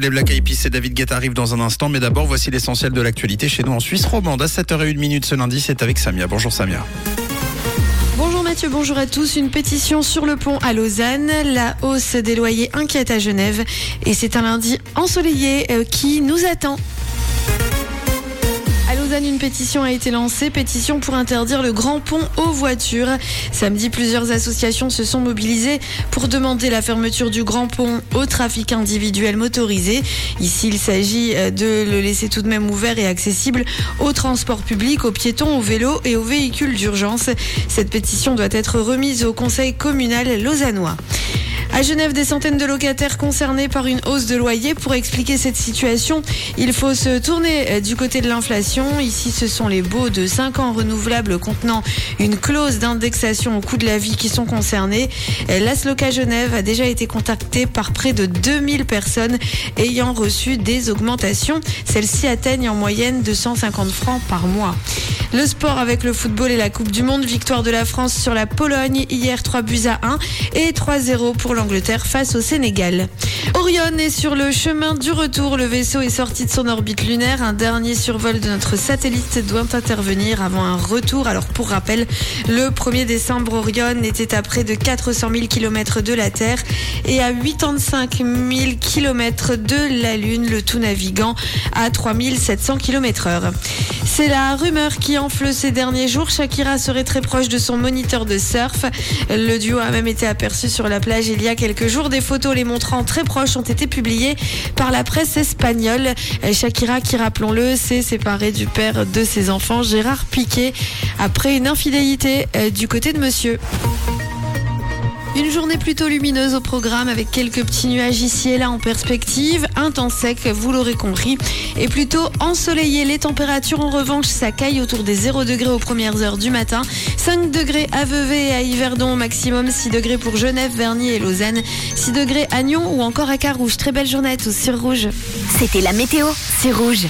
Les Black Eyed Peas et David Guetta arrivent dans un instant, mais d'abord voici l'essentiel de l'actualité chez nous en Suisse romande. À 7h01 minute ce lundi, c'est avec Samia. Bonjour Samia. Bonjour Mathieu, bonjour à tous. Une pétition sur le pont à Lausanne. La hausse des loyers inquiète à Genève. Et c'est un lundi ensoleillé euh, qui nous attend. Lausanne, une pétition a été lancée, pétition pour interdire le grand pont aux voitures. Samedi, plusieurs associations se sont mobilisées pour demander la fermeture du grand pont au trafic individuel motorisé. Ici, il s'agit euh, de le laisser tout de même ouvert et accessible aux transports publics, aux piétons, aux vélos et aux véhicules d'urgence. Cette pétition doit être remise au conseil communal lausannois. À Genève, des centaines de locataires concernés par une hausse de loyer. Pour expliquer cette situation, il faut se tourner euh, du côté de l'inflation. Ici, ce sont les baux de 5 ans renouvelables contenant une clause d'indexation au coût de la vie qui sont concernés. Euh, L'Asloca Genève a déjà été contacté par près de 2000 personnes ayant reçu des augmentations. Celles-ci atteignent en moyenne 250 francs par mois. Le sport avec le football et la Coupe du Monde. Victoire de la France sur la Pologne hier 3 buts à 1 et 3-0 pour l'Angleterre face au Sénégal. Orion est sur le chemin du retour. Le vaisseau est sorti de son orbite lunaire. Un dernier survol de notre satellite doit intervenir avant un retour. Alors pour rappel, le 1er décembre, Orion était à près de 400 000 km de la Terre et à 85 000 km de la Lune, le tout naviguant à 3700 km heure. C'est la rumeur qui enfle ces derniers jours. Shakira serait très proche de son moniteur de surf. Le duo a même été aperçu sur la plage il y a quelques jours. Des photos les montrant très proches ont été publiées par la presse espagnole. Shakira, qui rappelons-le, s'est séparée du père de ses enfants, Gérard Piquet, après une infidélité euh, du côté de monsieur. Une journée plutôt lumineuse au programme avec quelques petits nuages ici et là en perspective. Un temps sec, vous l'aurez compris. Et plutôt ensoleillé. Les températures en revanche s'accaillent autour des 0 degrés aux premières heures du matin. 5 degrés à Vevey et à Yverdon au maximum. 6 degrés pour Genève, Vernier et Lausanne. 6 degrés à Nyon ou encore à Carouge. Très belle journée à tous sur Rouge. C'était la météo, c'est rouge.